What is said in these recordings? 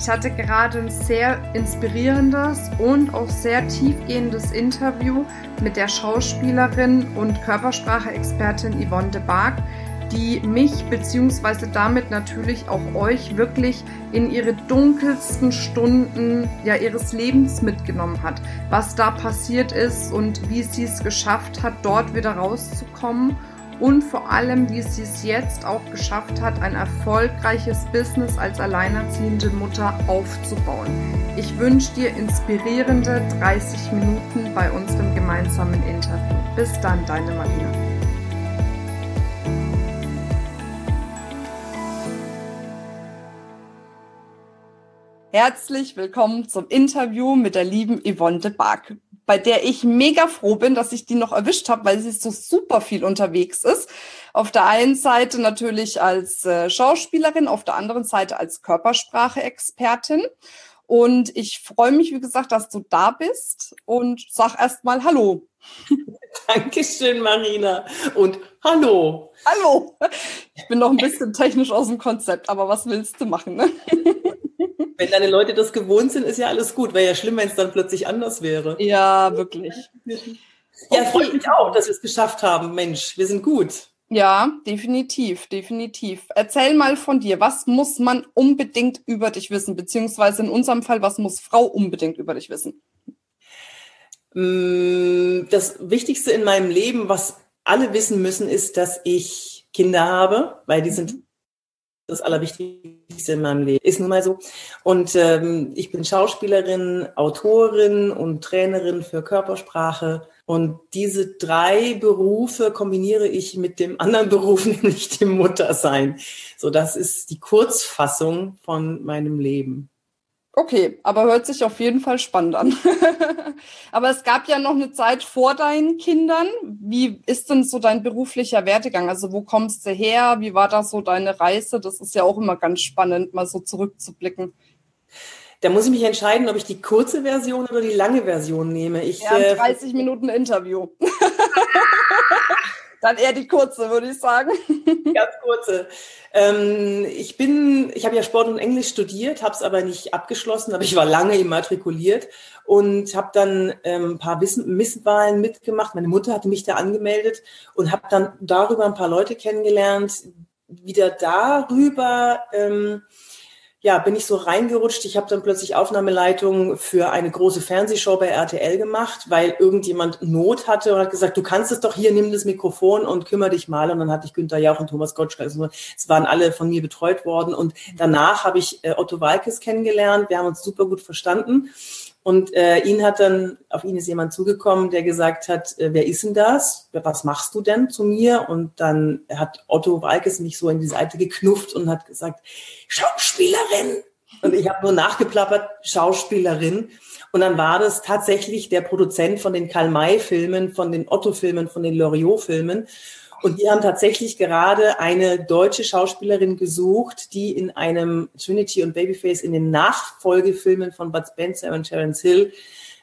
Ich hatte gerade ein sehr inspirierendes und auch sehr tiefgehendes Interview mit der Schauspielerin und Körpersprache-Expertin Yvonne de Barg, die mich bzw. damit natürlich auch euch wirklich in ihre dunkelsten Stunden ja, ihres Lebens mitgenommen hat. Was da passiert ist und wie sie es geschafft hat, dort wieder rauszukommen und vor allem, wie sie es jetzt auch geschafft hat, ein erfolgreiches Business als alleinerziehende Mutter aufzubauen. Ich wünsche dir inspirierende 30 Minuten bei unserem gemeinsamen Interview. Bis dann, deine Marina. Herzlich willkommen zum Interview mit der lieben Yvonne de Bark bei der ich mega froh bin, dass ich die noch erwischt habe, weil sie so super viel unterwegs ist. Auf der einen Seite natürlich als äh, Schauspielerin, auf der anderen Seite als Körpersprache-Expertin. Und ich freue mich, wie gesagt, dass du da bist und sag erstmal Hallo. Dankeschön, Marina. Und Hallo. Hallo. Ich bin noch ein bisschen technisch aus dem Konzept, aber was willst du machen? Ne? Wenn deine Leute das gewohnt sind, ist ja alles gut. Wäre ja schlimm, wenn es dann plötzlich anders wäre. Ja, wirklich. Ja, freut mich auch, dass wir es geschafft haben. Mensch, wir sind gut. Ja, definitiv, definitiv. Erzähl mal von dir. Was muss man unbedingt über dich wissen? Beziehungsweise in unserem Fall, was muss Frau unbedingt über dich wissen? Mm, das Wichtigste in meinem Leben, was alle wissen müssen, ist, dass ich Kinder habe, weil die sind das Allerwichtigste in meinem Leben. Ist nun mal so. Und ähm, ich bin Schauspielerin, Autorin und Trainerin für Körpersprache. Und diese drei Berufe kombiniere ich mit dem anderen Beruf, nämlich dem Muttersein. So, das ist die Kurzfassung von meinem Leben. Okay, aber hört sich auf jeden Fall spannend an. aber es gab ja noch eine Zeit vor deinen Kindern. Wie ist denn so dein beruflicher Werdegang? Also wo kommst du her? Wie war da so deine Reise? Das ist ja auch immer ganz spannend, mal so zurückzublicken. Da muss ich mich entscheiden, ob ich die kurze Version oder die lange Version nehme. Ich, ja, ein 30 äh, Minuten Interview. Dann eher die kurze, würde ich sagen. Ganz kurze. Ähm, ich bin, ich habe ja Sport und Englisch studiert, habe es aber nicht abgeschlossen, aber ich war lange immatrikuliert und habe dann ähm, ein paar Wissen, Misswahlen mitgemacht. Meine Mutter hatte mich da angemeldet und habe dann darüber ein paar Leute kennengelernt, wieder darüber ähm, ja, bin ich so reingerutscht. Ich habe dann plötzlich Aufnahmeleitung für eine große Fernsehshow bei RTL gemacht, weil irgendjemand Not hatte und hat gesagt, du kannst es doch hier, nimm das Mikrofon und kümmere dich mal. Und dann hatte ich Günther Jauch und Thomas Gottschalk. Also es waren alle von mir betreut worden. Und danach habe ich äh, Otto Walkes kennengelernt. Wir haben uns super gut verstanden. Und äh, ihn hat dann, auf ihn ist jemand zugekommen, der gesagt hat, äh, wer ist denn das? Was machst du denn zu mir? Und dann hat Otto Walkes mich so in die Seite geknufft und hat gesagt, Schauspielerin. Und ich habe nur nachgeplappert, Schauspielerin. Und dann war das tatsächlich der Produzent von den Karl-May-Filmen, von den Otto-Filmen, von den Loriot-Filmen. Und die haben tatsächlich gerade eine deutsche Schauspielerin gesucht, die in einem Trinity und Babyface in den Nachfolgefilmen von Bud Spencer und Terence Hill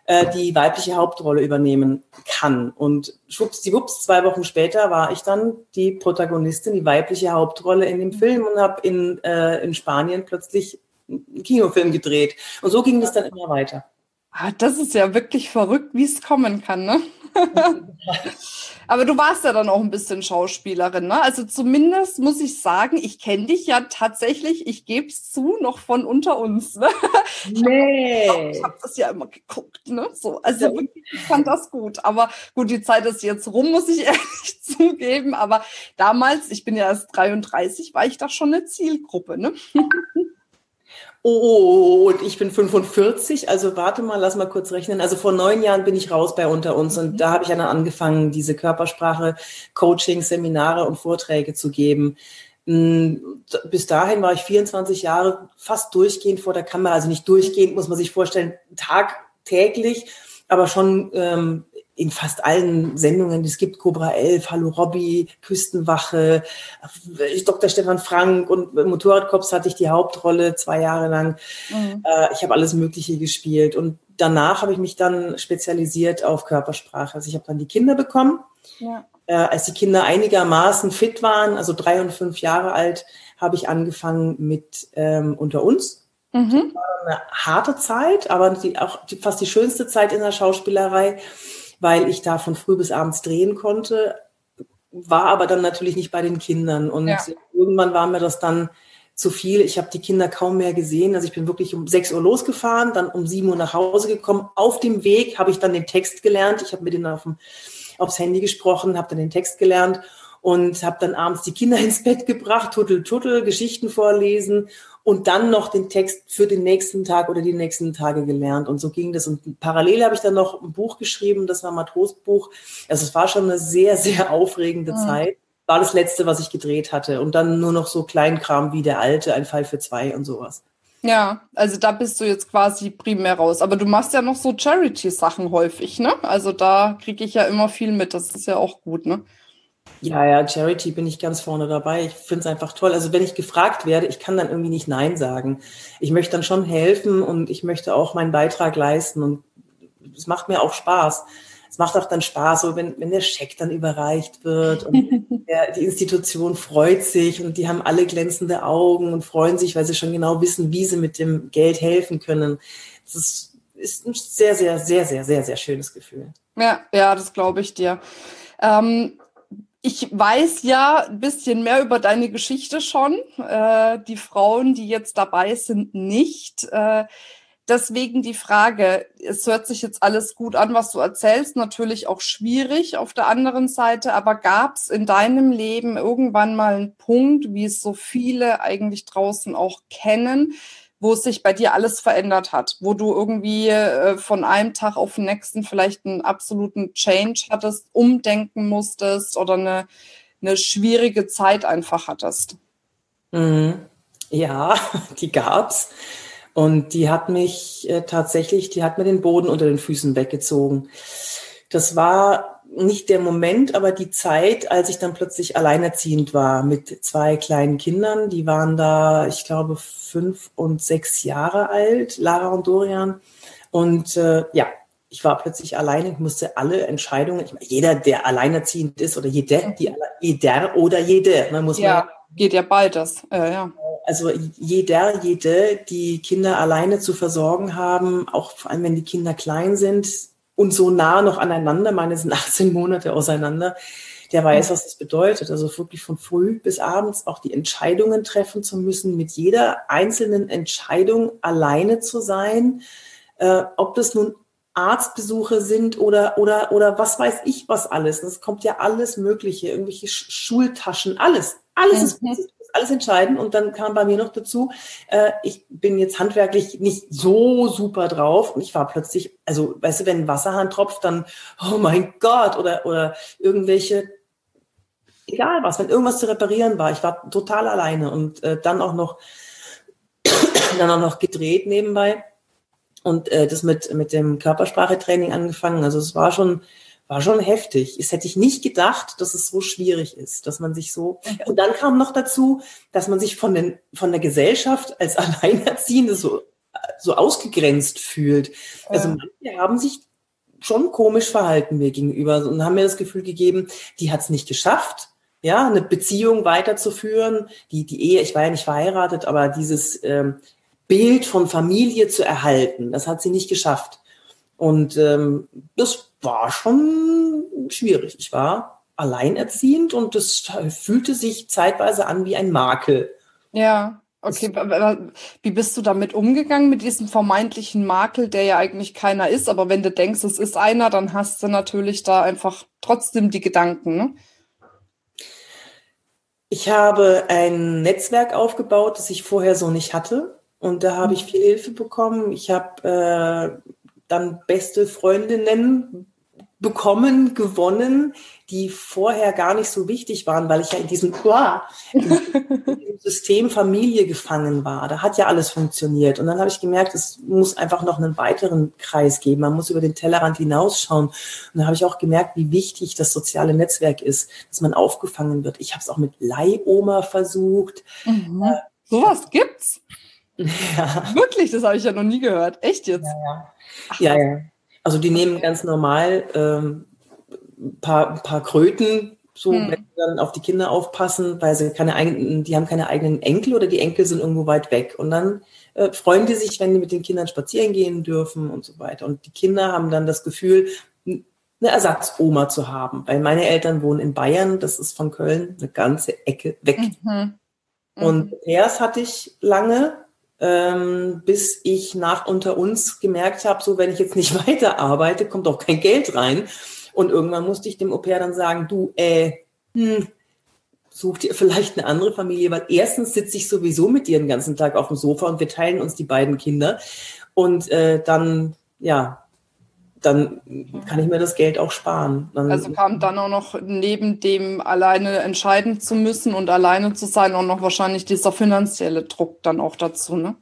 äh, die weibliche Hauptrolle übernehmen kann. Und schwuppsdiwupps, zwei Wochen später war ich dann die Protagonistin, die weibliche Hauptrolle in dem Film und habe in, äh, in Spanien plötzlich einen Kinofilm gedreht. Und so ging es dann immer weiter. Ah, das ist ja wirklich verrückt, wie es kommen kann, ne? Aber du warst ja dann auch ein bisschen Schauspielerin, ne? Also zumindest muss ich sagen, ich kenne dich ja tatsächlich, ich gebe es zu, noch von unter uns. Ne? Nee. Ich habe hab das ja immer geguckt, ne? So, also wirklich, ich fand das gut. Aber gut, die Zeit ist jetzt rum, muss ich ehrlich zugeben. Aber damals, ich bin ja erst 33, war ich da schon eine Zielgruppe, ne? Oh, oh, oh, und ich bin 45, also warte mal, lass mal kurz rechnen. Also vor neun Jahren bin ich raus bei unter uns und mhm. da habe ich dann angefangen, diese Körpersprache, Coaching, Seminare und Vorträge zu geben. Hm, bis dahin war ich 24 Jahre fast durchgehend vor der Kamera, also nicht durchgehend, muss man sich vorstellen, tagtäglich, aber schon ähm, in fast allen Sendungen, die es gibt, Cobra 11, Hallo Robby, Küstenwache, Dr. Stefan Frank und Motorradkops hatte ich die Hauptrolle zwei Jahre lang. Mhm. Äh, ich habe alles Mögliche gespielt und danach habe ich mich dann spezialisiert auf Körpersprache. Also ich habe dann die Kinder bekommen. Ja. Äh, als die Kinder einigermaßen fit waren, also drei und fünf Jahre alt, habe ich angefangen mit ähm, unter uns. Mhm. Das war eine harte Zeit, aber die, auch die, fast die schönste Zeit in der Schauspielerei weil ich da von früh bis abends drehen konnte, war aber dann natürlich nicht bei den Kindern. Und ja. irgendwann war mir das dann zu viel. Ich habe die Kinder kaum mehr gesehen. Also ich bin wirklich um 6 Uhr losgefahren, dann um 7 Uhr nach Hause gekommen. Auf dem Weg habe ich dann den Text gelernt. Ich habe mit denen auf dem, aufs Handy gesprochen, habe dann den Text gelernt und habe dann abends die Kinder ins Bett gebracht, tuttel, tuttel, Geschichten vorlesen und dann noch den Text für den nächsten Tag oder die nächsten Tage gelernt. Und so ging das. Und parallel habe ich dann noch ein Buch geschrieben, das war Matrosbuch. Also es war schon eine sehr, sehr aufregende mhm. Zeit. War das letzte, was ich gedreht hatte. Und dann nur noch so Kleinkram wie der alte, ein Fall für zwei und sowas. Ja, also da bist du jetzt quasi primär raus. Aber du machst ja noch so Charity-Sachen häufig, ne? Also da kriege ich ja immer viel mit. Das ist ja auch gut, ne? Ja, ja, Charity bin ich ganz vorne dabei. Ich finde es einfach toll. Also wenn ich gefragt werde, ich kann dann irgendwie nicht Nein sagen. Ich möchte dann schon helfen und ich möchte auch meinen Beitrag leisten und es macht mir auch Spaß. Es macht auch dann Spaß, so wenn, wenn der Scheck dann überreicht wird und der, die Institution freut sich und die haben alle glänzende Augen und freuen sich, weil sie schon genau wissen, wie sie mit dem Geld helfen können. Das ist, ist ein sehr, sehr, sehr, sehr, sehr, sehr schönes Gefühl. Ja, ja, das glaube ich dir. Ähm, ich weiß ja ein bisschen mehr über deine Geschichte schon. Äh, die Frauen, die jetzt dabei sind, nicht. Äh, deswegen die Frage, es hört sich jetzt alles gut an, was du erzählst, natürlich auch schwierig auf der anderen Seite, aber gab es in deinem Leben irgendwann mal einen Punkt, wie es so viele eigentlich draußen auch kennen, wo es sich bei dir alles verändert hat, wo du irgendwie äh, von einem Tag auf den nächsten vielleicht einen absoluten Change hattest, umdenken musstest oder eine, eine schwierige Zeit einfach hattest? Mhm. Ja, die gab's. Und die hat mich äh, tatsächlich, die hat mir den Boden unter den Füßen weggezogen. Das war nicht der Moment, aber die Zeit, als ich dann plötzlich alleinerziehend war mit zwei kleinen Kindern. Die waren da, ich glaube, fünf und sechs Jahre alt, Lara und Dorian. Und äh, ja, ich war plötzlich alleine, ich musste alle Entscheidungen, ich meine, jeder, der alleinerziehend ist oder jeder, die, jeder oder jede, man muss ja, geht ja beides, äh, ja. Also jeder, jede, die Kinder alleine zu versorgen haben, auch vor allem wenn die Kinder klein sind, und so nah noch aneinander, meine sind 18 Monate auseinander, der weiß, was das bedeutet. Also wirklich von früh bis abends auch die Entscheidungen treffen zu müssen, mit jeder einzelnen Entscheidung alleine zu sein, äh, ob das nun Arztbesuche sind oder, oder, oder was weiß ich was alles. Das kommt ja alles Mögliche, irgendwelche Schultaschen, alles. Alles mhm. Alles entscheiden. Und dann kam bei mir noch dazu, äh, ich bin jetzt handwerklich nicht so super drauf und ich war plötzlich, also weißt du, wenn ein Wasserhahn tropft, dann, oh mein Gott, oder, oder irgendwelche, egal was, wenn irgendwas zu reparieren war, ich war total alleine und äh, dann auch noch, dann auch noch gedreht nebenbei und äh, das mit, mit dem Körpersprachetraining angefangen. Also es war schon, war schon heftig. Es hätte ich nicht gedacht, dass es so schwierig ist, dass man sich so. Und dann kam noch dazu, dass man sich von, den, von der Gesellschaft als Alleinerziehende so, so ausgegrenzt fühlt. Also manche haben sich schon komisch verhalten mir gegenüber und haben mir das Gefühl gegeben, die hat es nicht geschafft, ja, eine Beziehung weiterzuführen. Die, die Ehe, ich war ja nicht verheiratet, aber dieses ähm, Bild von Familie zu erhalten, das hat sie nicht geschafft. Und ähm, das war schon schwierig. Ich war alleinerziehend und das fühlte sich zeitweise an wie ein Makel. Ja, okay. Wie bist du damit umgegangen, mit diesem vermeintlichen Makel, der ja eigentlich keiner ist? Aber wenn du denkst, es ist einer, dann hast du natürlich da einfach trotzdem die Gedanken. Ne? Ich habe ein Netzwerk aufgebaut, das ich vorher so nicht hatte. Und da habe ich mhm. viel Hilfe bekommen. Ich habe äh, dann beste Freundinnen bekommen, gewonnen, die vorher gar nicht so wichtig waren, weil ich ja in diesem, uah, in System Familie gefangen war. Da hat ja alles funktioniert. Und dann habe ich gemerkt, es muss einfach noch einen weiteren Kreis geben. Man muss über den Tellerrand hinausschauen. Und dann habe ich auch gemerkt, wie wichtig das soziale Netzwerk ist, dass man aufgefangen wird. Ich habe es auch mit Leihoma versucht. Mhm. Äh, Sowas gibt's? Ja. Wirklich, das habe ich ja noch nie gehört. Echt jetzt? Ja, ja. ja, ja. Also die nehmen ganz normal ähm, paar, paar Kröten, so hm. wenn sie dann auf die Kinder aufpassen, weil sie keine eigenen, die haben keine eigenen Enkel oder die Enkel sind irgendwo weit weg. Und dann äh, freuen die sich, wenn die mit den Kindern spazieren gehen dürfen und so weiter. Und die Kinder haben dann das Gefühl, eine Ersatzoma zu haben. Weil meine Eltern wohnen in Bayern, das ist von Köln eine ganze Ecke weg. Mhm. Mhm. Und erst hatte ich lange, ähm, bis ich nach unter uns gemerkt habe, so wenn ich jetzt nicht weiter arbeite, kommt auch kein Geld rein. Und irgendwann musste ich dem Au-pair dann sagen, du, äh, hm, such dir vielleicht eine andere Familie, weil erstens sitze ich sowieso mit dir den ganzen Tag auf dem Sofa und wir teilen uns die beiden Kinder. Und äh, dann, ja, dann kann ich mir das Geld auch sparen. Dann also kam dann auch noch neben dem alleine entscheiden zu müssen und alleine zu sein, auch noch wahrscheinlich dieser finanzielle Druck dann auch dazu, ne?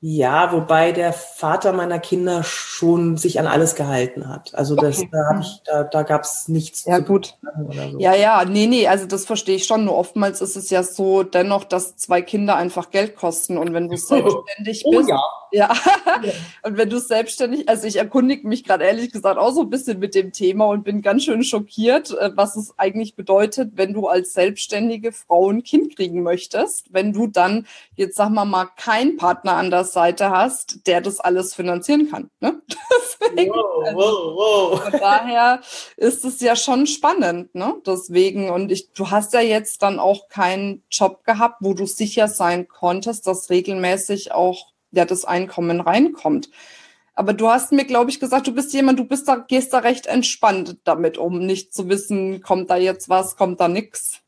Ja, wobei der Vater meiner Kinder schon sich an alles gehalten hat. Also das, okay. da, ich, da, da gab es nichts. Ja, gut. So. Ja, ja, nee, nee, also das verstehe ich schon. Nur oftmals ist es ja so dennoch, dass zwei Kinder einfach Geld kosten. Und wenn du selbstständig oh, bist, ja. Ja. und wenn du selbstständig, also ich erkundige mich gerade ehrlich gesagt auch so ein bisschen mit dem Thema und bin ganz schön schockiert, äh, was es eigentlich bedeutet, wenn du als selbstständige Frau ein Kind kriegen möchtest, wenn du dann jetzt sag mal mal keinen Partner an der Seite hast, der das alles finanzieren kann. Ne? Deswegen, wow, wow, wow. Von daher ist es ja schon spannend, ne? Deswegen, und ich, du hast ja jetzt dann auch keinen Job gehabt, wo du sicher sein konntest, dass regelmäßig auch ja, das Einkommen reinkommt. Aber du hast mir, glaube ich, gesagt, du bist jemand, du bist da, gehst da recht entspannt damit um, nicht zu wissen, kommt da jetzt was, kommt da nichts.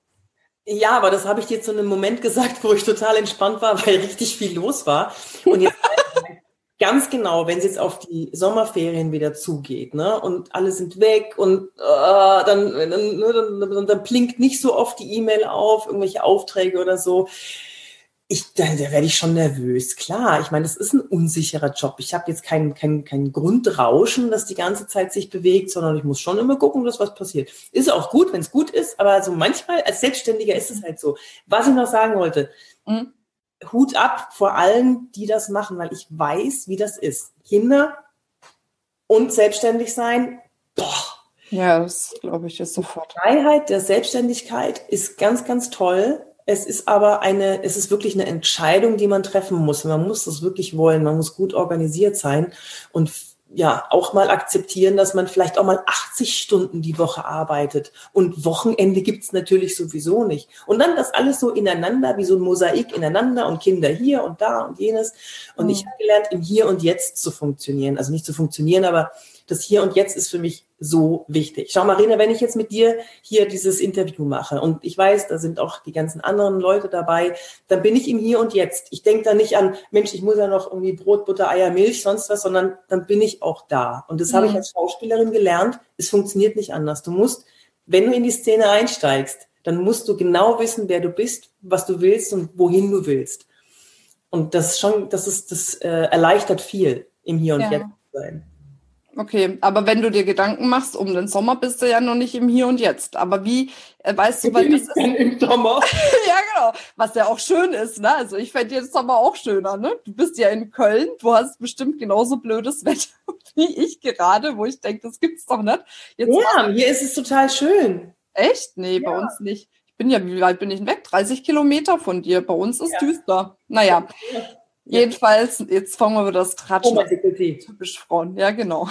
Ja, aber das habe ich dir zu einem Moment gesagt, wo ich total entspannt war, weil richtig viel los war. Und jetzt ganz genau, wenn es jetzt auf die Sommerferien wieder zugeht, ne, und alle sind weg und äh, dann, dann, ne, dann, dann, dann blinkt nicht so oft die E-Mail auf, irgendwelche Aufträge oder so ich, da, da werde ich schon nervös. Klar, ich meine, das ist ein unsicherer Job. Ich habe jetzt kein, kein, kein Grundrauschen, das die ganze Zeit sich bewegt, sondern ich muss schon immer gucken, dass was passiert. Ist auch gut, wenn es gut ist, aber so manchmal als Selbstständiger ist es halt so. Was ich noch sagen wollte, mhm. Hut ab vor allen, die das machen, weil ich weiß, wie das ist. Kinder und selbstständig sein, boah. Ja, das glaube ich ist sofort. Die Freiheit der Selbstständigkeit ist ganz, ganz toll es ist aber eine, es ist wirklich eine Entscheidung, die man treffen muss. Man muss das wirklich wollen. Man muss gut organisiert sein und ja, auch mal akzeptieren, dass man vielleicht auch mal 80 Stunden die Woche arbeitet. Und Wochenende gibt's natürlich sowieso nicht. Und dann das alles so ineinander, wie so ein Mosaik ineinander und Kinder hier und da und jenes. Und mhm. ich habe gelernt, im Hier und Jetzt zu funktionieren. Also nicht zu funktionieren, aber das Hier und Jetzt ist für mich so wichtig. Schau, Marina, wenn ich jetzt mit dir hier dieses Interview mache und ich weiß, da sind auch die ganzen anderen Leute dabei, dann bin ich im Hier und Jetzt. Ich denke da nicht an, Mensch, ich muss ja noch irgendwie Brot, Butter, Eier, Milch, sonst was, sondern dann bin ich auch da. Und das mhm. habe ich mhm. als Schauspielerin gelernt. Es funktioniert nicht anders. Du musst, wenn du in die Szene einsteigst, dann musst du genau wissen, wer du bist, was du willst und wohin du willst. Und das schon, das ist, das äh, erleichtert viel im Hier und ja. Jetzt sein. Okay, aber wenn du dir Gedanken machst um den Sommer, bist du ja noch nicht im Hier und Jetzt. Aber wie, äh, weißt du, weil das ist im Sommer. ja, genau. Was ja auch schön ist, ne? Also ich fände den Sommer auch schöner, ne? Du bist ja in Köln, du hast bestimmt genauso blödes Wetter wie ich gerade, wo ich denke, das gibt's doch nicht. Jetzt ja, hier ist es total schön. Echt? Nee, ja. bei uns nicht. Ich bin ja, wie weit bin ich denn weg? 30 Kilometer von dir. Bei uns ist ja. düster. Naja. Ja. Jedenfalls, jetzt fangen wir wieder das Tratschen. Typisch Frauen, ja, genau.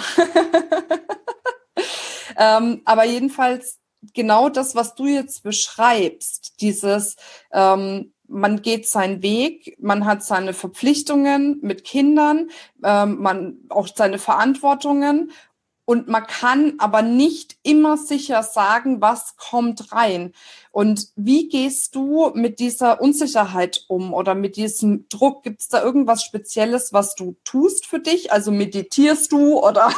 ähm, aber jedenfalls genau das, was du jetzt beschreibst, dieses, ähm, man geht seinen Weg, man hat seine Verpflichtungen mit Kindern, ähm, man auch seine Verantwortungen und man kann aber nicht immer sicher sagen, was kommt rein. Und wie gehst du mit dieser Unsicherheit um oder mit diesem Druck? Gibt es da irgendwas Spezielles, was du tust für dich? Also meditierst du oder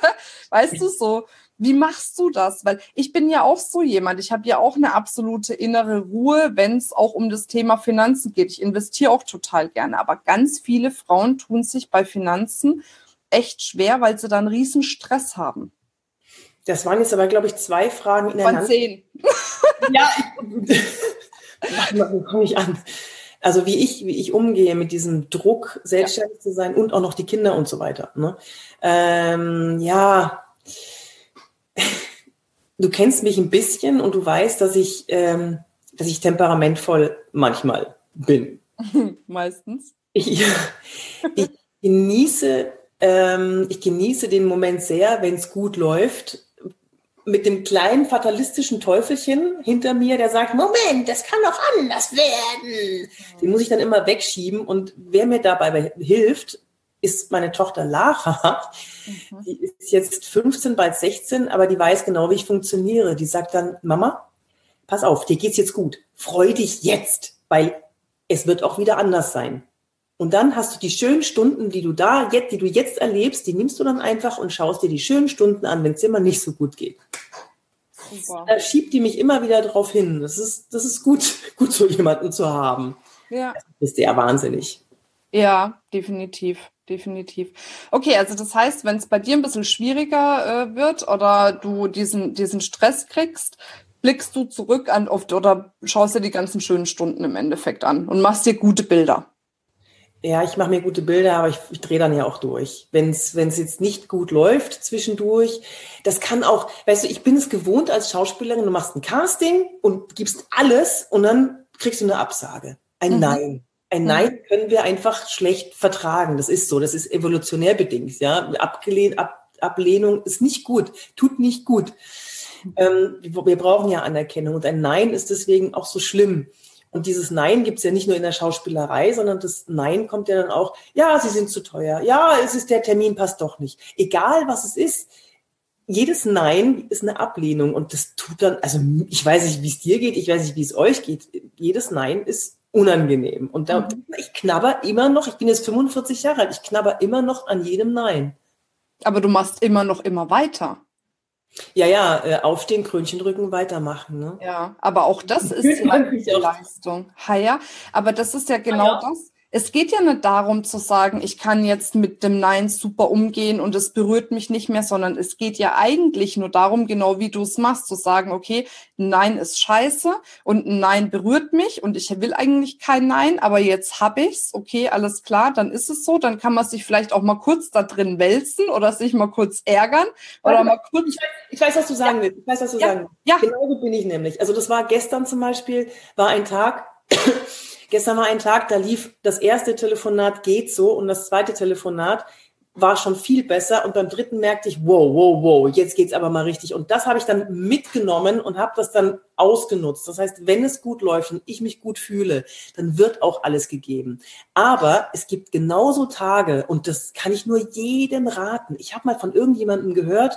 weißt du so? Wie machst du das? Weil ich bin ja auch so jemand. Ich habe ja auch eine absolute innere Ruhe, wenn es auch um das Thema Finanzen geht. Ich investiere auch total gerne. Aber ganz viele Frauen tun sich bei Finanzen echt schwer, weil sie dann riesen Stress haben. Das waren jetzt aber, glaube ich, zwei Fragen ineinander. Von zehn. ja, wie komme ich an? Also wie ich, wie ich umgehe mit diesem Druck, selbstständig ja. zu sein und auch noch die Kinder und so weiter. Ne? Ähm, ja, du kennst mich ein bisschen und du weißt, dass ich, ähm, dass ich temperamentvoll manchmal bin. Meistens. Ich, ich genieße ähm, ich genieße den Moment sehr, wenn es gut läuft. Mit dem kleinen fatalistischen Teufelchen hinter mir, der sagt, Moment, das kann doch anders werden. Den muss ich dann immer wegschieben. Und wer mir dabei hilft, ist meine Tochter Lara. Mhm. Die ist jetzt 15, bald 16, aber die weiß genau, wie ich funktioniere. Die sagt dann, Mama, pass auf, dir geht's jetzt gut. Freu dich jetzt, weil es wird auch wieder anders sein. Und dann hast du die schönen Stunden, die du da jetzt, die du jetzt erlebst, die nimmst du dann einfach und schaust dir die schönen Stunden an, wenn es mal nicht so gut geht. Super. Da schiebt die mich immer wieder drauf hin. Das ist, das ist gut, gut so jemanden zu haben. Ja. Das ist ja wahnsinnig. Ja, definitiv, definitiv. Okay, also das heißt, wenn es bei dir ein bisschen schwieriger äh, wird oder du diesen, diesen Stress kriegst, blickst du zurück an oft oder schaust dir die ganzen schönen Stunden im Endeffekt an und machst dir gute Bilder. Ja, ich mache mir gute Bilder, aber ich, ich drehe dann ja auch durch. Wenn es jetzt nicht gut läuft zwischendurch, das kann auch, weißt du, ich bin es gewohnt als Schauspielerin, du machst ein Casting und gibst alles und dann kriegst du eine Absage. Ein mhm. Nein. Ein mhm. Nein können wir einfach schlecht vertragen. Das ist so, das ist evolutionär bedingt. Ja, Abgelehnt, Ab, Ablehnung ist nicht gut, tut nicht gut. Ähm, wir brauchen ja Anerkennung und ein Nein ist deswegen auch so schlimm. Und dieses Nein gibt es ja nicht nur in der Schauspielerei, sondern das Nein kommt ja dann auch, ja, sie sind zu teuer, ja, es ist der Termin passt doch nicht. Egal was es ist, jedes Nein ist eine Ablehnung und das tut dann, also ich weiß nicht, wie es dir geht, ich weiß nicht, wie es euch geht. Jedes Nein ist unangenehm. Und da, mhm. ich knabber immer noch, ich bin jetzt 45 Jahre alt, ich knabber immer noch an jedem Nein. Aber du machst immer noch immer weiter. Ja, ja, äh, aufstehen, Krönchen drücken, weitermachen. Ne? Ja, aber auch das ist ja Leistung. Ha, ja, aber das ist ja genau ja. das es geht ja nicht darum zu sagen, ich kann jetzt mit dem Nein super umgehen und es berührt mich nicht mehr, sondern es geht ja eigentlich nur darum, genau wie du es machst, zu sagen, okay, Nein ist scheiße und Nein berührt mich und ich will eigentlich kein Nein, aber jetzt habe ich's, okay, alles klar, dann ist es so, dann kann man sich vielleicht auch mal kurz da drin wälzen oder sich mal kurz ärgern oder Warte, mal kurz. Ich weiß, was du sagen ja. willst. Ich weiß, was du ja. sagen willst. Ja. Genauso bin ich nämlich. Also das war gestern zum Beispiel, war ein Tag, Gestern war ein Tag, da lief das erste Telefonat geht so und das zweite Telefonat war schon viel besser und beim dritten merkte ich, wow, wow, wow, jetzt geht's aber mal richtig. Und das habe ich dann mitgenommen und habe das dann ausgenutzt. Das heißt, wenn es gut läuft und ich mich gut fühle, dann wird auch alles gegeben. Aber es gibt genauso Tage und das kann ich nur jedem raten. Ich habe mal von irgendjemandem gehört,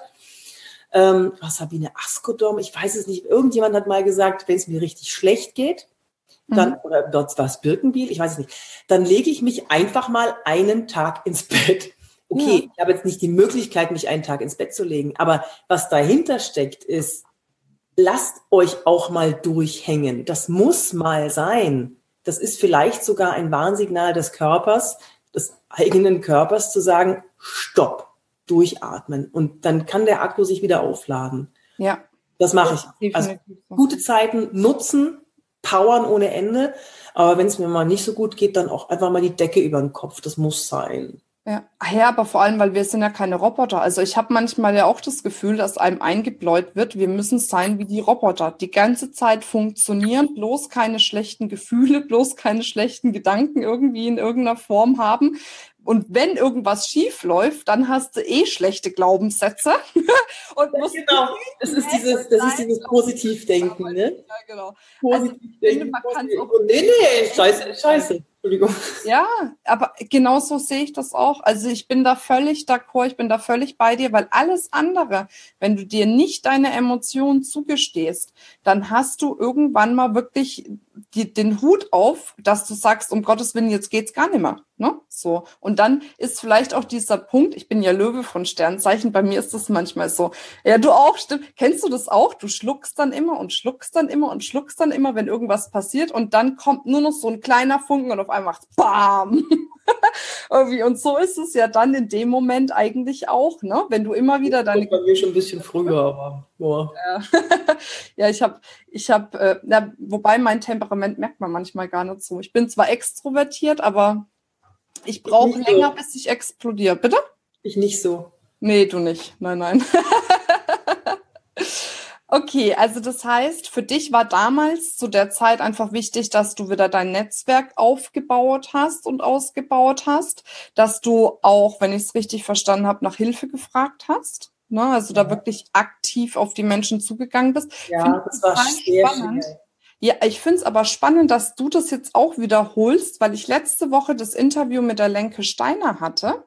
ähm, was Sabine Askodom, ich weiß es nicht, irgendjemand hat mal gesagt, wenn es mir richtig schlecht geht, dann, mhm. oder dort war es Birkenbiel, ich weiß es nicht, dann lege ich mich einfach mal einen Tag ins Bett. Okay, ja. ich habe jetzt nicht die Möglichkeit, mich einen Tag ins Bett zu legen, aber was dahinter steckt, ist, lasst euch auch mal durchhängen. Das muss mal sein. Das ist vielleicht sogar ein Warnsignal des Körpers, des eigenen Körpers zu sagen, stopp, durchatmen. Und dann kann der Akku sich wieder aufladen. Ja. Das mache ich. Also gute Zeiten nutzen, powern ohne Ende. Aber wenn es mir mal nicht so gut geht, dann auch einfach mal die Decke über den Kopf. Das muss sein. Ja. ja, aber vor allem, weil wir sind ja keine Roboter. Also ich habe manchmal ja auch das Gefühl, dass einem eingebläut wird, wir müssen sein wie die Roboter. Die ganze Zeit funktionieren, bloß keine schlechten Gefühle, bloß keine schlechten Gedanken irgendwie in irgendeiner Form haben. Und wenn irgendwas schief läuft, dann hast du eh schlechte Glaubenssätze. und musst genau, das ist dieses, das ist dieses Positivdenken, ne? Ja, genau. Positivdenken. Also, nee, nee, scheiße, scheiße. Entschuldigung. Ja, aber genau so sehe ich das auch. Also ich bin da völlig d'accord, ich bin da völlig bei dir, weil alles andere, wenn du dir nicht deine Emotionen zugestehst, dann hast du irgendwann mal wirklich die, den Hut auf, dass du sagst, um Gottes Willen, jetzt geht's gar nicht mehr. Ne? So. Und dann ist vielleicht auch dieser Punkt, ich bin ja Löwe von Sternzeichen, bei mir ist das manchmal so. Ja, du auch, stimmt. Kennst du das auch? Du schluckst dann immer und schluckst dann immer und schluckst dann immer, wenn irgendwas passiert und dann kommt nur noch so ein kleiner Funken und auf einmal macht's BAM! Irgendwie. Und so ist es ja dann in dem Moment eigentlich auch, ne? Wenn du immer wieder deine. Bei mir schon ein bisschen früher, aber. Ja, ja ich habe, ich habe, äh, ja, wobei mein Temperament merkt man manchmal gar nicht so. Ich bin zwar extrovertiert, aber ich brauche länger, so. bis ich explodiere. Bitte? Ich nicht so. Nee, du nicht. Nein, nein. Okay, also das heißt, für dich war damals zu der Zeit einfach wichtig, dass du wieder dein Netzwerk aufgebaut hast und ausgebaut hast, dass du auch, wenn ich es richtig verstanden habe, nach Hilfe gefragt hast. Ne? Also ja. da wirklich aktiv auf die Menschen zugegangen bist. Ja, Find das war sehr spannend. Schwer. Ja, ich finde es aber spannend, dass du das jetzt auch wiederholst, weil ich letzte Woche das Interview mit der Lenke Steiner hatte.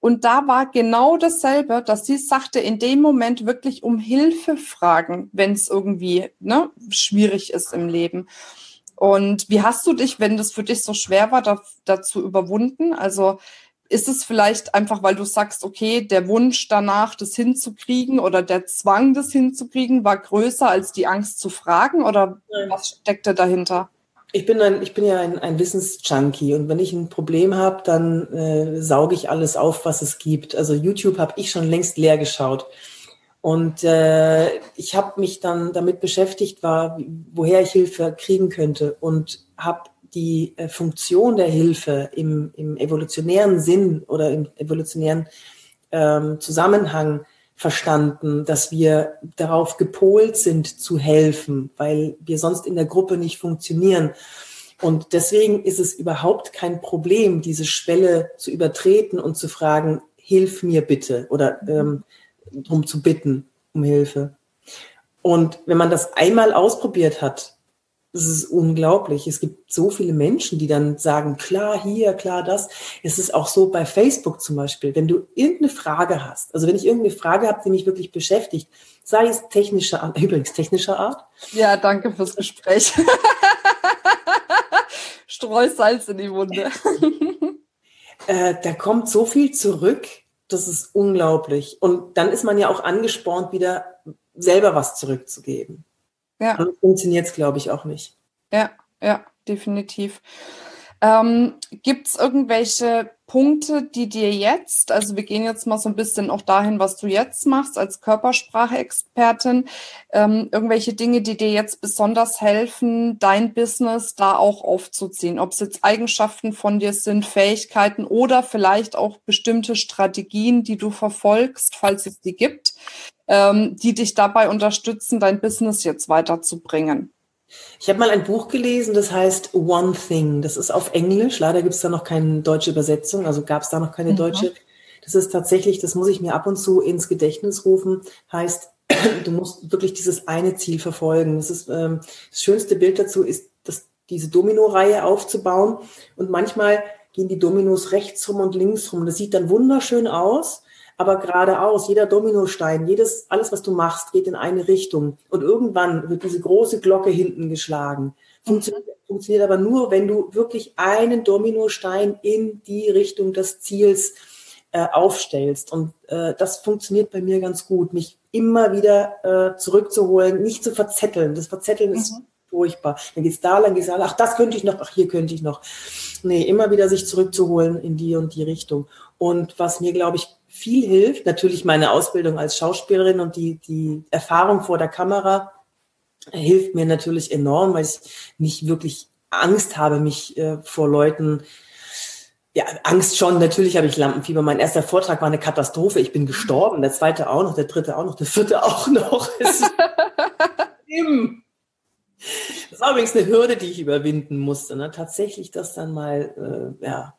Und da war genau dasselbe, dass sie sagte, in dem Moment wirklich um Hilfe fragen, wenn es irgendwie ne, schwierig ist im Leben. Und wie hast du dich, wenn das für dich so schwer war, da, dazu überwunden? Also ist es vielleicht einfach, weil du sagst, okay, der Wunsch danach, das hinzukriegen oder der Zwang, das hinzukriegen, war größer als die Angst zu fragen? Oder Nein. was steckte dahinter? Ich bin, ein, ich bin ja ein, ein Wissensjunkie und wenn ich ein Problem habe, dann äh, sauge ich alles auf, was es gibt. Also YouTube habe ich schon längst leer geschaut. Und äh, ich habe mich dann damit beschäftigt, war, woher ich Hilfe kriegen könnte und habe die äh, Funktion der Hilfe im, im evolutionären Sinn oder im evolutionären ähm, Zusammenhang verstanden, dass wir darauf gepolt sind zu helfen, weil wir sonst in der Gruppe nicht funktionieren. Und deswegen ist es überhaupt kein Problem, diese Schwelle zu übertreten und zu fragen, hilf mir bitte oder ähm, darum zu bitten um Hilfe. Und wenn man das einmal ausprobiert hat, das ist unglaublich. Es gibt so viele Menschen, die dann sagen, klar hier, klar das. Es ist auch so bei Facebook zum Beispiel, wenn du irgendeine Frage hast, also wenn ich irgendeine Frage habe, die mich wirklich beschäftigt, sei es technischer Art, übrigens technischer Art. Ja, danke fürs Gespräch. Streu Salz in die Wunde. äh, da kommt so viel zurück, das ist unglaublich. Und dann ist man ja auch angespornt, wieder selber was zurückzugeben. Ja. Funktioniert es, glaube ich, auch nicht. Ja, ja, definitiv. Ähm, Gibt es irgendwelche Punkte, die dir jetzt, also wir gehen jetzt mal so ein bisschen auch dahin, was du jetzt machst als Körpersprache-Expertin, ähm, irgendwelche Dinge, die dir jetzt besonders helfen, dein Business da auch aufzuziehen? Ob es jetzt Eigenschaften von dir sind, Fähigkeiten oder vielleicht auch bestimmte Strategien, die du verfolgst, falls es die gibt, ähm, die dich dabei unterstützen, dein Business jetzt weiterzubringen? Ich habe mal ein Buch gelesen, das heißt One Thing. Das ist auf Englisch. Leider gibt es da noch keine deutsche Übersetzung, also gab es da noch keine mhm. deutsche. Das ist tatsächlich, das muss ich mir ab und zu ins Gedächtnis rufen, heißt, du musst wirklich dieses eine Ziel verfolgen. Das, ist, ähm, das schönste Bild dazu ist, dass diese Domino-Reihe aufzubauen und manchmal gehen die Dominos rechts rum und links rum. Das sieht dann wunderschön aus aber geradeaus. Jeder Dominostein, jedes, alles, was du machst, geht in eine Richtung. Und irgendwann wird diese große Glocke hinten geschlagen. Funktioniert, funktioniert aber nur, wenn du wirklich einen Dominostein in die Richtung des Ziels äh, aufstellst. Und äh, das funktioniert bei mir ganz gut, mich immer wieder äh, zurückzuholen, nicht zu verzetteln. Das Verzetteln ist mhm. furchtbar. Dann geht's da, dann geht's da, ach, das könnte ich noch, ach, hier könnte ich noch. Nee, immer wieder sich zurückzuholen in die und die Richtung. Und was mir, glaube ich, viel hilft. Natürlich meine Ausbildung als Schauspielerin und die, die Erfahrung vor der Kamera hilft mir natürlich enorm, weil ich nicht wirklich Angst habe, mich äh, vor Leuten ja, Angst schon. Natürlich habe ich Lampenfieber. Mein erster Vortrag war eine Katastrophe. Ich bin gestorben. Der zweite auch noch, der dritte auch noch, der vierte auch noch. das war übrigens eine Hürde, die ich überwinden musste. Ne? Tatsächlich das dann mal, äh, ja,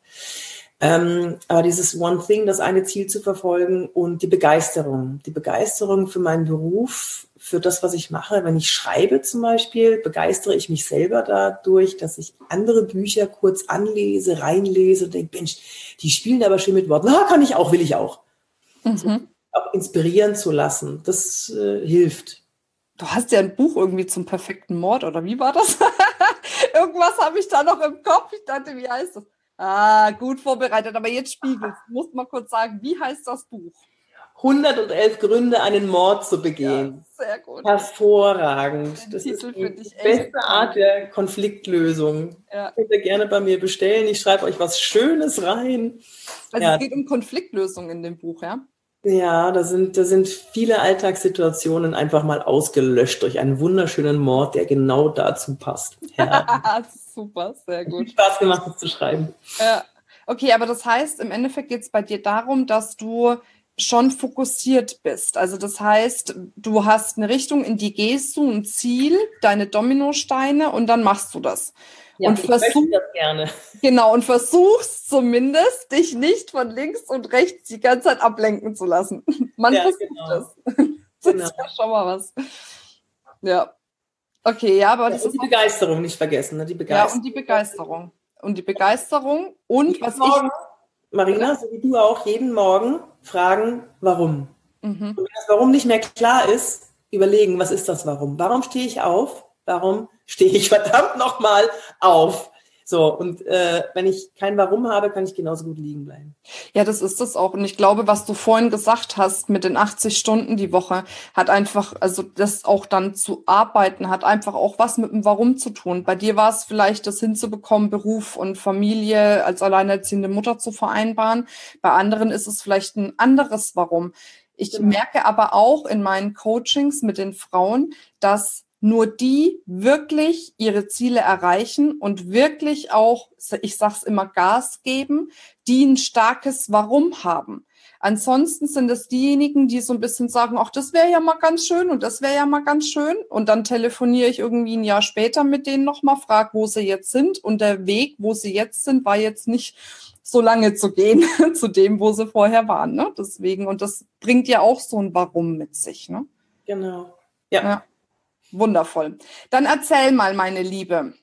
Ähm, aber dieses One Thing, das eine Ziel zu verfolgen und die Begeisterung. Die Begeisterung für meinen Beruf, für das, was ich mache. Wenn ich schreibe zum Beispiel, begeistere ich mich selber dadurch, dass ich andere Bücher kurz anlese, reinlese und denke, Mensch, die spielen aber schön mit Worten. Na, kann ich auch, will ich auch. Mhm. So, auch inspirieren zu lassen, das äh, hilft. Du hast ja ein Buch irgendwie zum perfekten Mord, oder wie war das? Irgendwas habe ich da noch im Kopf. Ich dachte, wie heißt das? Ah, gut vorbereitet, aber jetzt spiegelt. Du musst mal kurz sagen, wie heißt das Buch? 111 Gründe, einen Mord zu begehen. Ja, sehr gut. Hervorragend. Den das Titel ist die beste Art der Konfliktlösung. Ja. Könnt ihr gerne bei mir bestellen. Ich schreibe euch was Schönes rein. Also ja. es geht um Konfliktlösung in dem Buch, ja? Ja, da sind, da sind viele Alltagssituationen einfach mal ausgelöscht durch einen wunderschönen Mord, der genau dazu passt. Ja. Super, sehr gut. Spaß gemacht, das zu schreiben. Ja. Okay, aber das heißt, im Endeffekt geht es bei dir darum, dass du schon fokussiert bist. Also das heißt, du hast eine Richtung, in die gehst du, ein Ziel, deine Dominosteine und dann machst du das. Ja, und versuch, das gerne. Genau, und versuchst zumindest, dich nicht von links und rechts die ganze Zeit ablenken zu lassen. Man ja, versucht genau. das. Das genau. ist ja schon mal was. Ja. Okay, ja, aber ja, das und ist. Die Begeisterung nicht vergessen, ne? Die Begeisterung. Ja, und die Begeisterung. Und die Begeisterung und jeden was Morgen, ich. Marina, so wie du auch, jeden Morgen fragen, warum. Mhm. Und wenn das Warum nicht mehr klar ist, überlegen, was ist das Warum? Warum stehe ich auf? Warum stehe ich verdammt nochmal auf. So, und äh, wenn ich kein Warum habe, kann ich genauso gut liegen bleiben. Ja, das ist es auch. Und ich glaube, was du vorhin gesagt hast mit den 80 Stunden die Woche, hat einfach, also das auch dann zu arbeiten, hat einfach auch was mit dem Warum zu tun. Bei dir war es vielleicht, das hinzubekommen, Beruf und Familie als alleinerziehende Mutter zu vereinbaren. Bei anderen ist es vielleicht ein anderes Warum. Ich genau. merke aber auch in meinen Coachings mit den Frauen, dass nur die wirklich ihre Ziele erreichen und wirklich auch, ich sag's immer, Gas geben, die ein starkes Warum haben. Ansonsten sind es diejenigen, die so ein bisschen sagen, ach, das wäre ja mal ganz schön und das wäre ja mal ganz schön. Und dann telefoniere ich irgendwie ein Jahr später mit denen nochmal, frage, wo sie jetzt sind. Und der Weg, wo sie jetzt sind, war jetzt nicht so lange zu gehen zu dem, wo sie vorher waren. Ne? Deswegen, und das bringt ja auch so ein Warum mit sich. Ne? Genau. ja. ja. Wundervoll. Dann erzähl mal, meine Liebe.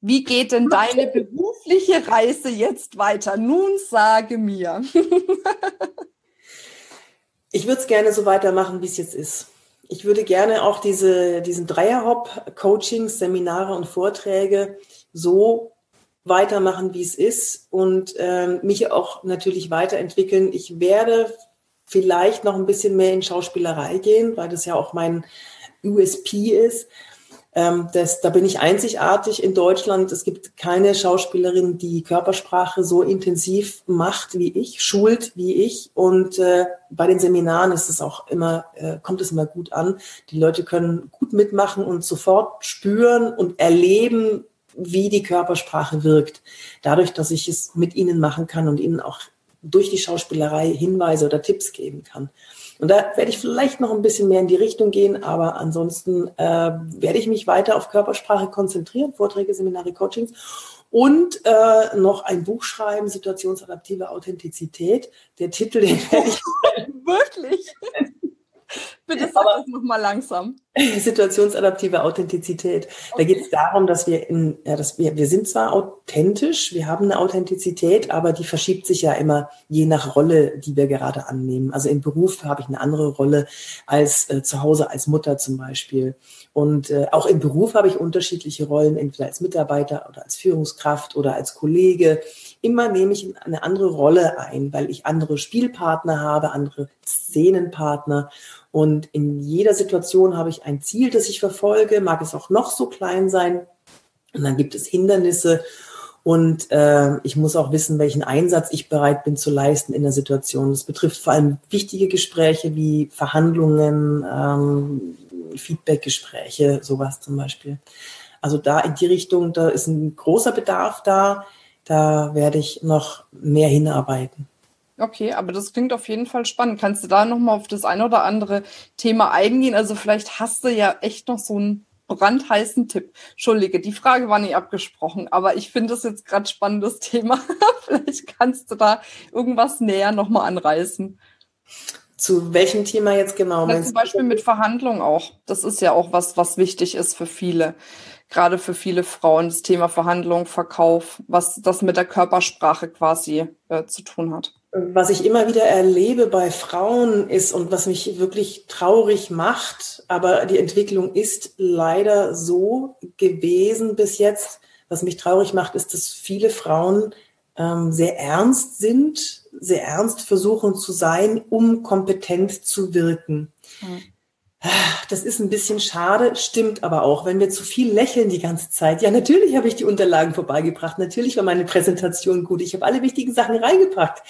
Wie geht denn deine berufliche Reise jetzt weiter? Nun sage mir. ich würde es gerne so weitermachen, wie es jetzt ist. Ich würde gerne auch diese, diesen Dreierhop, Coachings, Seminare und Vorträge so weitermachen, wie es ist und ähm, mich auch natürlich weiterentwickeln. Ich werde vielleicht noch ein bisschen mehr in Schauspielerei gehen, weil das ja auch mein USP ist. Ähm, das, da bin ich einzigartig in Deutschland. Es gibt keine Schauspielerin, die Körpersprache so intensiv macht wie ich, schult wie ich. Und äh, bei den Seminaren ist es auch immer, äh, kommt es immer gut an. Die Leute können gut mitmachen und sofort spüren und erleben, wie die Körpersprache wirkt. Dadurch, dass ich es mit ihnen machen kann und ihnen auch durch die Schauspielerei Hinweise oder Tipps geben kann. Und da werde ich vielleicht noch ein bisschen mehr in die Richtung gehen, aber ansonsten äh, werde ich mich weiter auf Körpersprache konzentrieren, Vorträge, Seminare, Coachings und äh, noch ein Buch schreiben, situationsadaptive Authentizität. Der Titel, den werde ich wirklich. Bitte sag das nochmal langsam. Situationsadaptive Authentizität. Okay. Da geht es darum, dass wir in, ja, dass wir, wir sind zwar authentisch, wir haben eine Authentizität, aber die verschiebt sich ja immer je nach Rolle, die wir gerade annehmen. Also im Beruf habe ich eine andere Rolle als äh, zu Hause als Mutter zum Beispiel. Und äh, auch im Beruf habe ich unterschiedliche Rollen, entweder als Mitarbeiter oder als Führungskraft oder als Kollege. Immer nehme ich eine andere Rolle ein, weil ich andere Spielpartner habe, andere Szenenpartner. Und in jeder Situation habe ich ein Ziel, das ich verfolge, mag es auch noch so klein sein. Und dann gibt es Hindernisse. Und äh, ich muss auch wissen, welchen Einsatz ich bereit bin zu leisten in der Situation. Das betrifft vor allem wichtige Gespräche wie Verhandlungen, ähm, Feedbackgespräche, sowas zum Beispiel. Also da in die Richtung, da ist ein großer Bedarf da. Da werde ich noch mehr hinarbeiten. Okay, aber das klingt auf jeden Fall spannend. Kannst du da nochmal auf das ein oder andere Thema eingehen? Also vielleicht hast du ja echt noch so ein brandheißen Tipp. Entschuldige, die Frage war nicht abgesprochen, aber ich finde das jetzt gerade spannendes Thema. Vielleicht kannst du da irgendwas näher nochmal anreißen. Zu welchem Thema jetzt genau? Zum Beispiel mit Verhandlungen auch. Das ist ja auch was, was wichtig ist für viele. Gerade für viele Frauen, das Thema Verhandlung, Verkauf, was das mit der Körpersprache quasi äh, zu tun hat. Was ich immer wieder erlebe bei Frauen ist und was mich wirklich traurig macht, aber die Entwicklung ist leider so gewesen bis jetzt. Was mich traurig macht, ist, dass viele Frauen ähm, sehr ernst sind, sehr ernst versuchen zu sein, um kompetent zu wirken. Mhm. Das ist ein bisschen schade, stimmt aber auch, wenn wir zu viel lächeln die ganze Zeit. Ja, natürlich habe ich die Unterlagen vorbeigebracht, natürlich war meine Präsentation gut, ich habe alle wichtigen Sachen reingebracht.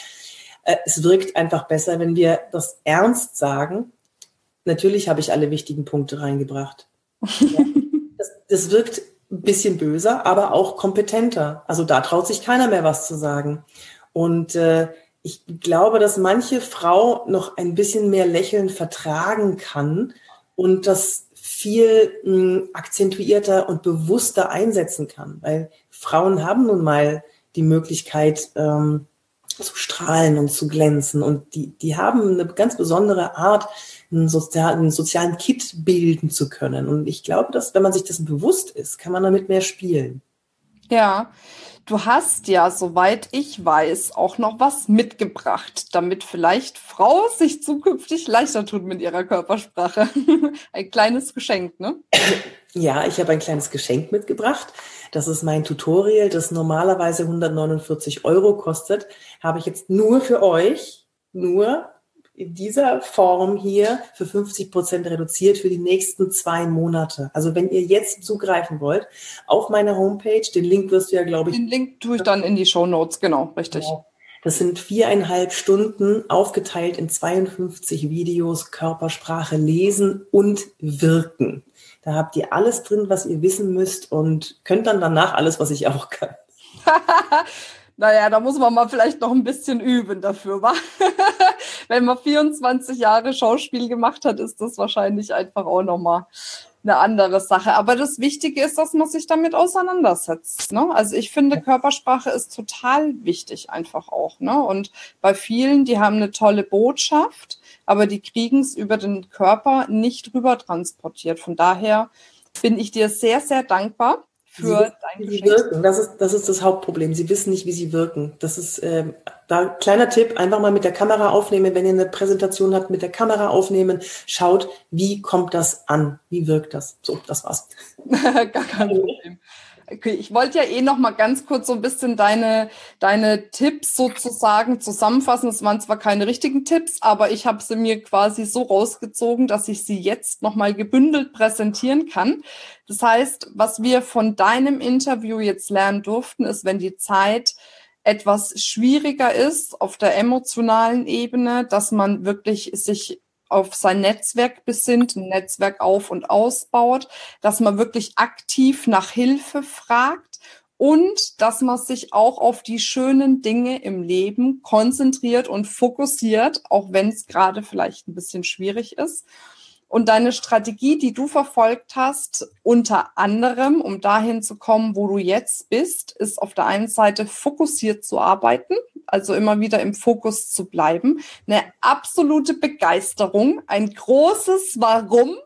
Äh, es wirkt einfach besser, wenn wir das ernst sagen. Natürlich habe ich alle wichtigen Punkte reingebracht. Ja, das, das wirkt ein bisschen böser, aber auch kompetenter. Also da traut sich keiner mehr was zu sagen. Und äh, ich glaube, dass manche Frau noch ein bisschen mehr Lächeln vertragen kann und das viel mh, hm, akzentuierter und bewusster einsetzen kann, weil Frauen haben nun mal die Möglichkeit ähm, zu strahlen und zu glänzen und die, die haben eine ganz besondere Art, einen, sozial, einen sozialen Kit bilden zu können. Und ich glaube, dass wenn man sich das bewusst ist, kann man damit mehr spielen. Ja, Du hast ja, soweit ich weiß, auch noch was mitgebracht, damit vielleicht Frau sich zukünftig leichter tut mit ihrer Körpersprache. ein kleines Geschenk, ne? Ja, ich habe ein kleines Geschenk mitgebracht. Das ist mein Tutorial, das normalerweise 149 Euro kostet. Habe ich jetzt nur für euch, nur in dieser Form hier für 50 Prozent reduziert für die nächsten zwei Monate. Also wenn ihr jetzt zugreifen wollt, auf meiner Homepage, den Link wirst du ja, glaube ich. Den Link tue ich dann in die Show Notes, genau, richtig. Genau. Das sind viereinhalb Stunden aufgeteilt in 52 Videos Körpersprache lesen und wirken. Da habt ihr alles drin, was ihr wissen müsst und könnt dann danach alles, was ich auch kann. Naja, da muss man mal vielleicht noch ein bisschen üben dafür, wa? Wenn man 24 Jahre Schauspiel gemacht hat, ist das wahrscheinlich einfach auch nochmal eine andere Sache. Aber das Wichtige ist, dass man sich damit auseinandersetzt. Ne? Also ich finde, Körpersprache ist total wichtig einfach auch. Ne? Und bei vielen, die haben eine tolle Botschaft, aber die kriegen es über den Körper nicht rüber transportiert. Von daher bin ich dir sehr, sehr dankbar für dein Geschenk. Wirken. Das ist, das ist das Hauptproblem. Sie wissen nicht, wie sie wirken. Das ist äh, da kleiner Tipp, einfach mal mit der Kamera aufnehmen, wenn ihr eine Präsentation habt, mit der Kamera aufnehmen, schaut, wie kommt das an? Wie wirkt das? So, das war's. Gar kein Problem. Okay, ich wollte ja eh noch mal ganz kurz so ein bisschen deine, deine Tipps sozusagen zusammenfassen. Es waren zwar keine richtigen Tipps, aber ich habe sie mir quasi so rausgezogen, dass ich sie jetzt noch mal gebündelt präsentieren kann. Das heißt, was wir von deinem Interview jetzt lernen durften, ist, wenn die Zeit etwas schwieriger ist auf der emotionalen Ebene, dass man wirklich sich auf sein Netzwerk besinnt, ein Netzwerk auf und ausbaut, dass man wirklich aktiv nach Hilfe fragt und dass man sich auch auf die schönen Dinge im Leben konzentriert und fokussiert, auch wenn es gerade vielleicht ein bisschen schwierig ist. Und deine Strategie, die du verfolgt hast, unter anderem, um dahin zu kommen, wo du jetzt bist, ist auf der einen Seite fokussiert zu arbeiten, also immer wieder im Fokus zu bleiben, eine absolute Begeisterung, ein großes Warum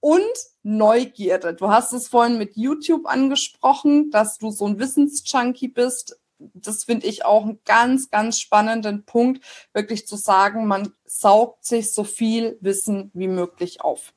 und Neugierde. Du hast es vorhin mit YouTube angesprochen, dass du so ein Wissensjunkie bist das finde ich auch einen ganz, ganz spannenden Punkt, wirklich zu sagen, man saugt sich so viel Wissen wie möglich auf.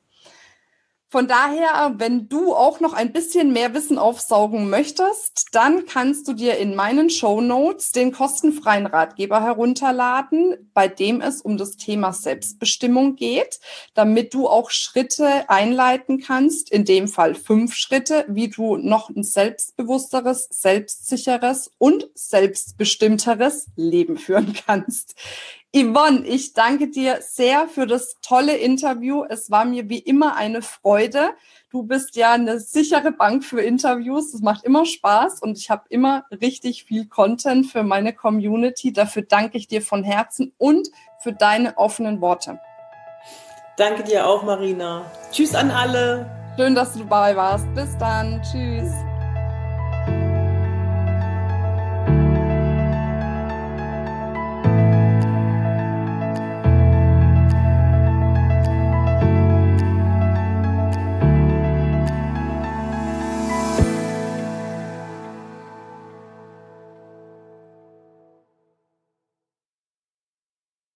Von daher, wenn du auch noch ein bisschen mehr Wissen aufsaugen möchtest, dann kannst du dir in meinen Show Notes den kostenfreien Ratgeber herunterladen, bei dem es um das Thema Selbstbestimmung geht, damit du auch Schritte einleiten kannst, in dem Fall fünf Schritte, wie du noch ein selbstbewussteres, selbstsicheres und selbstbestimmteres Leben führen kannst. Yvonne, ich danke dir sehr für das tolle Interview. Es war mir wie immer eine Freude. Du bist ja eine sichere Bank für Interviews. Es macht immer Spaß und ich habe immer richtig viel Content für meine Community. Dafür danke ich dir von Herzen und für deine offenen Worte. Danke dir auch, Marina. Tschüss an alle. Schön, dass du dabei warst. Bis dann. Tschüss.